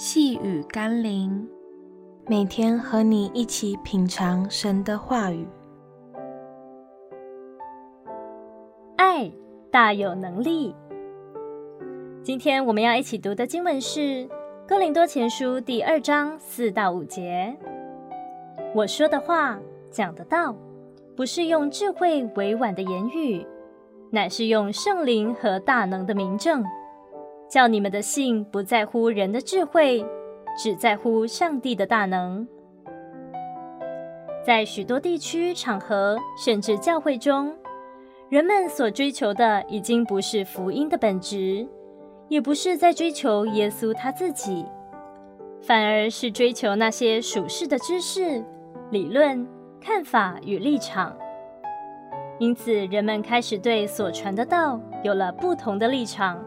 细雨甘霖，每天和你一起品尝神的话语。爱大有能力。今天我们要一起读的经文是《哥林多前书》第二章四到五节。我说的话、讲的道，不是用智慧委婉的言语，乃是用圣灵和大能的明证。叫你们的信不在乎人的智慧，只在乎上帝的大能。在许多地区场合，甚至教会中，人们所追求的已经不是福音的本质，也不是在追求耶稣他自己，反而是追求那些属世的知识、理论、看法与立场。因此，人们开始对所传的道有了不同的立场。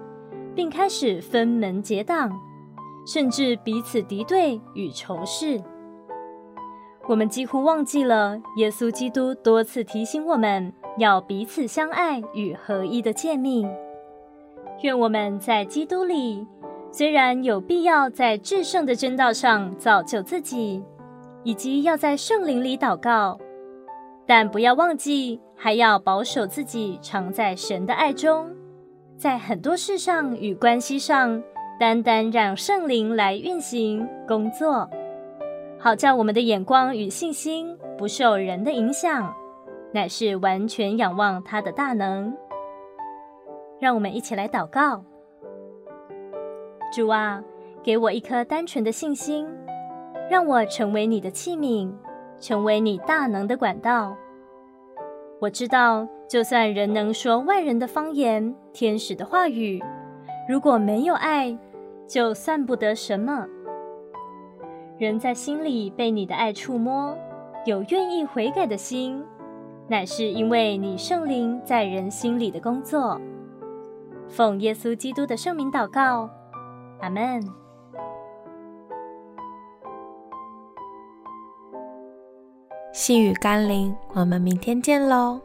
并开始分门结党，甚至彼此敌对与仇视。我们几乎忘记了耶稣基督多次提醒我们要彼此相爱与合一的诫命。愿我们在基督里，虽然有必要在至圣的真道上造就自己，以及要在圣灵里祷告，但不要忘记还要保守自己，常在神的爱中。在很多事上与关系上，单单让圣灵来运行工作，好叫我们的眼光与信心不受人的影响，乃是完全仰望他的大能。让我们一起来祷告：主啊，给我一颗单纯的信心，让我成为你的器皿，成为你大能的管道。我知道，就算人能说万人的方言、天使的话语，如果没有爱，就算不得什么。人在心里被你的爱触摸，有愿意悔改的心，乃是因为你圣灵在人心里的工作。奉耶稣基督的圣名祷告，阿门。细雨甘霖，我们明天见喽。